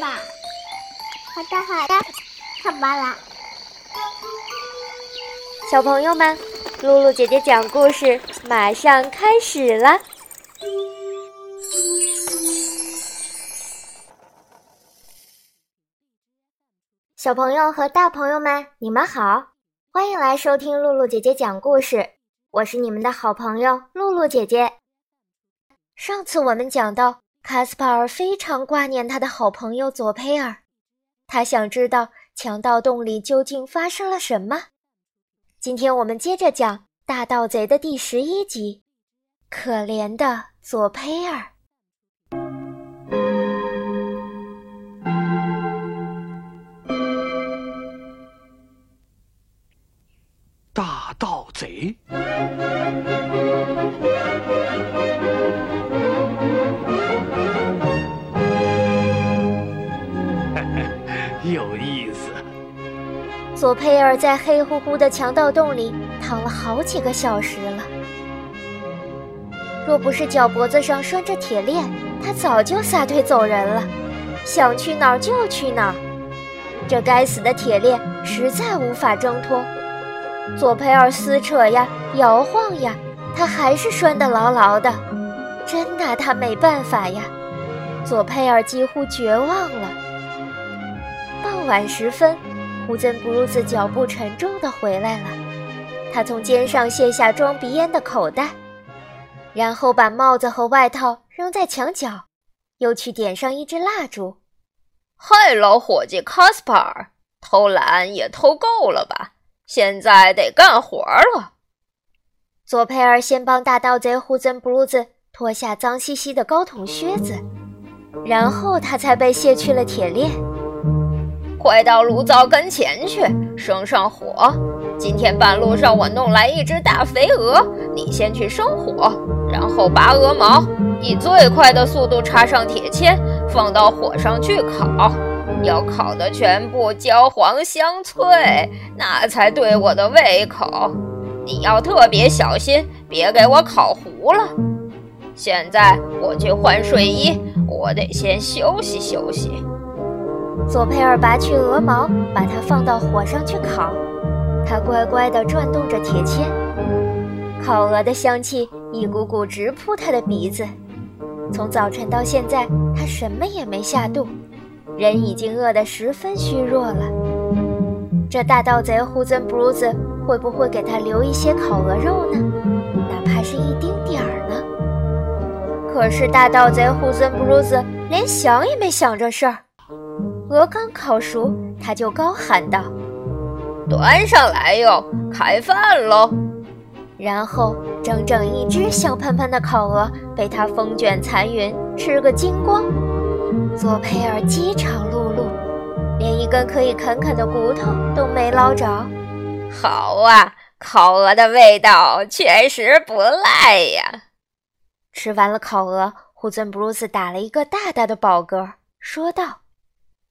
吧。好的，好的，看吧啦。小朋友们，露露姐姐讲故事马上开始了。小朋友和大朋友们，你们好，欢迎来收听露露姐姐讲故事。我是你们的好朋友露露姐姐。上次我们讲到，卡斯帕尔非常挂念他的好朋友佐佩尔，他想知道强盗洞里究竟发生了什么。今天我们接着讲《大盗贼》的第十一集，可怜的佐佩尔。佐佩尔在黑乎乎的强盗洞里躺了好几个小时了。若不是脚脖子上拴着铁链，他早就撒腿走人了，想去哪儿就去哪儿。这该死的铁链实在无法挣脱。佐佩尔撕扯呀，摇晃呀，他还是拴得牢牢的，真拿他没办法呀。佐佩尔几乎绝望了。傍晚时分，胡森布鲁斯脚步沉重地回来了。他从肩上卸下装鼻烟的口袋，然后把帽子和外套扔在墙角，又去点上一支蜡烛。嗨，老伙计卡斯帕尔，偷懒也偷够了吧？现在得干活了。佐佩尔先帮大盗贼胡森布鲁斯脱下脏兮兮的高筒靴子，然后他才被卸去了铁链。快到炉灶跟前去，生上火。今天半路上我弄来一只大肥鹅，你先去生火，然后拔鹅毛，以最快的速度插上铁签，放到火上去烤。要烤的全部焦黄香脆，那才对我的胃口。你要特别小心，别给我烤糊了。现在我去换睡衣，我得先休息休息。佐佩尔拔去鹅毛，把它放到火上去烤。他乖乖地转动着铁签，烤鹅的香气一股股直扑他的鼻子。从早晨到现在，他什么也没下肚，人已经饿得十分虚弱了。这大盗贼胡森布鲁斯会不会给他留一些烤鹅肉呢？哪怕是一丁点儿呢？可是大盗贼胡森布鲁斯连想也没想这事儿。鹅刚烤熟，他就高喊道：“端上来哟，开饭喽！”然后整整一只香喷喷的烤鹅被他风卷残云，吃个精光。佐佩尔饥肠辘辘，连一根可以啃啃的骨头都没捞着。好啊，烤鹅的味道确实不赖呀！吃完了烤鹅，胡尊布鲁斯打了一个大大的饱嗝，说道。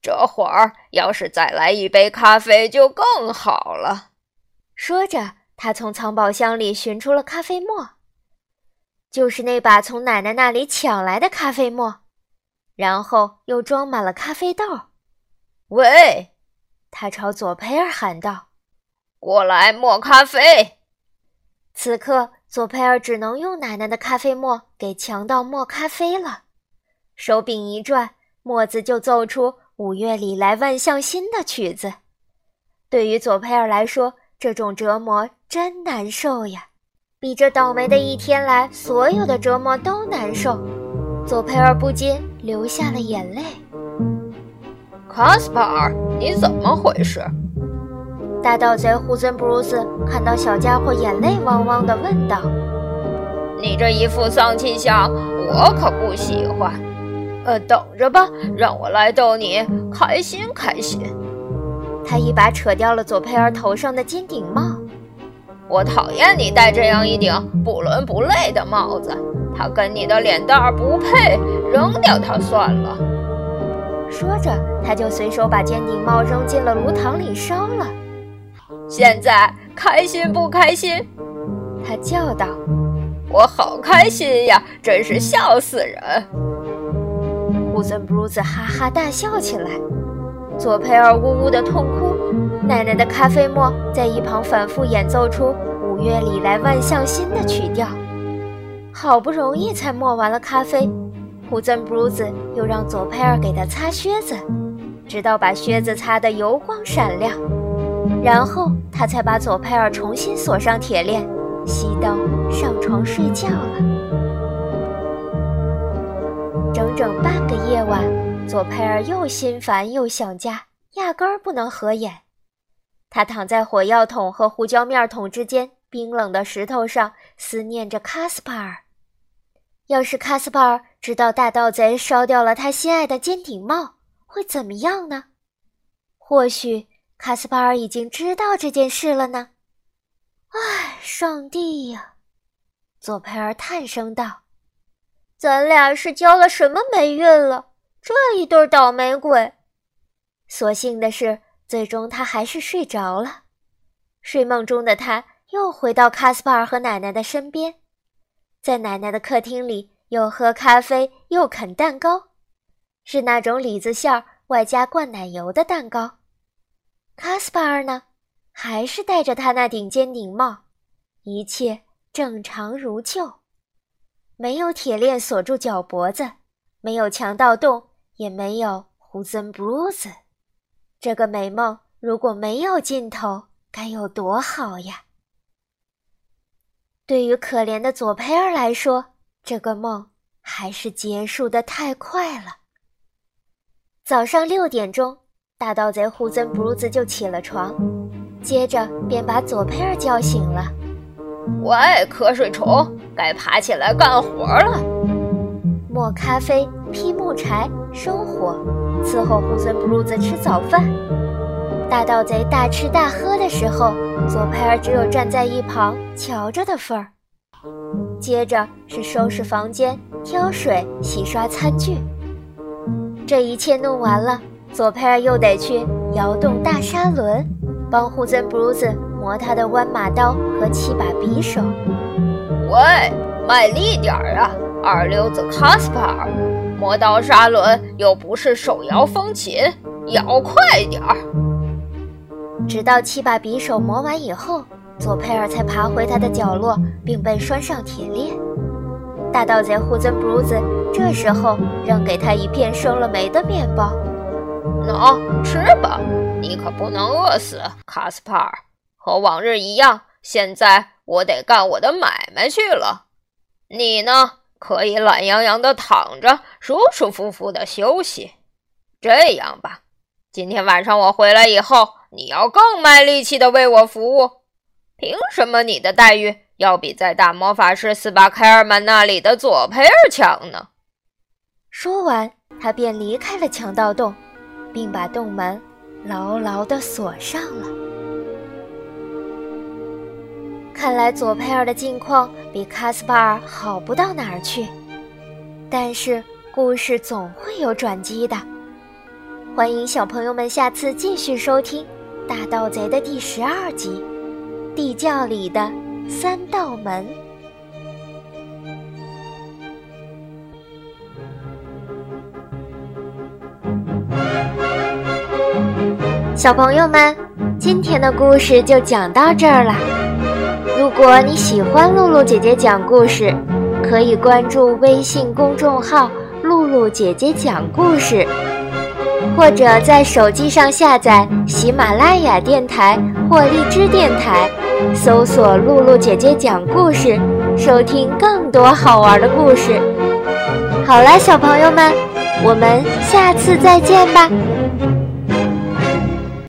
这会儿要是再来一杯咖啡就更好了。说着，他从藏宝箱里寻出了咖啡沫，就是那把从奶奶那里抢来的咖啡沫，然后又装满了咖啡豆。喂，他朝佐佩尔喊道：“过来磨咖啡。”此刻，佐佩尔只能用奶奶的咖啡沫给强盗磨咖啡了。手柄一转，沫子就奏出。五月里来万象新的曲子，对于佐佩尔来说，这种折磨真难受呀，比这倒霉的一天来所有的折磨都难受。佐佩尔不禁流下了眼泪。卡斯帕尔，你怎么回事？大盗贼胡森布鲁斯看到小家伙眼泪汪汪的，问道：“你这一副丧气相，我可不喜欢。”呃，等着吧，让我来逗你开心开心。他一把扯掉了左佩尔头上的尖顶帽。我讨厌你戴这样一顶不伦不类的帽子，它跟你的脸蛋儿不配，扔掉它算了。说着，他就随手把尖顶帽扔进了炉膛里烧了。现在开心不开心？他叫道：“我好开心呀，真是笑死人。”胡森布鲁斯哈哈大笑起来，佐佩尔呜呜的痛哭，奶奶的咖啡沫在一旁反复演奏出五月里来万象新的曲调。好不容易才磨完了咖啡，胡森布鲁斯又让佐佩尔给他擦靴子，直到把靴子擦得油光闪亮，然后他才把佐佩尔重新锁上铁链，熄灯上床睡觉了。整整半夜晚，佐佩尔又心烦又想家，压根儿不能合眼。他躺在火药桶和胡椒面桶之间冰冷的石头上，思念着卡斯帕尔。要是卡斯帕尔知道大盗贼烧掉了他心爱的尖顶帽，会怎么样呢？或许卡斯帕尔已经知道这件事了呢。唉，上帝呀！佐佩尔叹声道。咱俩是交了什么霉运了？这一对倒霉鬼！所幸的是，最终他还是睡着了。睡梦中的他又回到卡斯帕尔和奶奶的身边，在奶奶的客厅里，又喝咖啡又啃蛋糕，是那种李子馅儿外加灌奶油的蛋糕。卡斯帕尔呢，还是戴着他那顶尖顶帽，一切正常如旧。没有铁链锁住脚脖子，没有强盗洞，也没有胡森布鲁斯。这个美梦如果没有尽头，该有多好呀！对于可怜的佐佩尔来说，这个梦还是结束的太快了。早上六点钟，大盗贼胡森布鲁斯就起了床，接着便把佐佩尔叫醒了。喂，瞌睡虫，该爬起来干活了。磨咖啡、劈木柴、生火，伺候胡森布鲁斯吃早饭。大盗贼大吃大喝的时候，佐佩尔只有站在一旁瞧着的份儿。接着是收拾房间、挑水、洗刷餐具。这一切弄完了，佐佩尔又得去摇动大砂轮，帮胡森布鲁斯。磨他的弯马刀和七把匕首。喂，卖力点儿啊，二流子卡斯帕尔！磨刀砂轮又不是手摇风琴，摇快点儿！直到七把匕首磨完以后，佐佩尔才爬回他的角落，并被拴上铁链。大盗贼胡森布鲁斯这时候扔给他一片生了霉的面包。喏，吃吧，你可不能饿死，卡斯帕尔。和往日一样，现在我得干我的买卖去了。你呢，可以懒洋洋的躺着，舒舒服服的休息。这样吧，今天晚上我回来以后，你要更卖力气的为我服务。凭什么你的待遇要比在大魔法师斯巴凯尔曼那里的佐佩尔强呢？说完，他便离开了强盗洞，并把洞门牢牢的锁上了。看来佐佩尔的境况比卡斯帕尔好不到哪儿去，但是故事总会有转机的。欢迎小朋友们下次继续收听《大盗贼》的第十二集《地窖里的三道门》。小朋友们，今天的故事就讲到这儿了。如果你喜欢露露姐姐讲故事，可以关注微信公众号“露露姐姐讲故事”，或者在手机上下载喜马拉雅电台或荔枝电台，搜索“露露姐姐讲故事”，收听更多好玩的故事。好了，小朋友们，我们下次再见吧。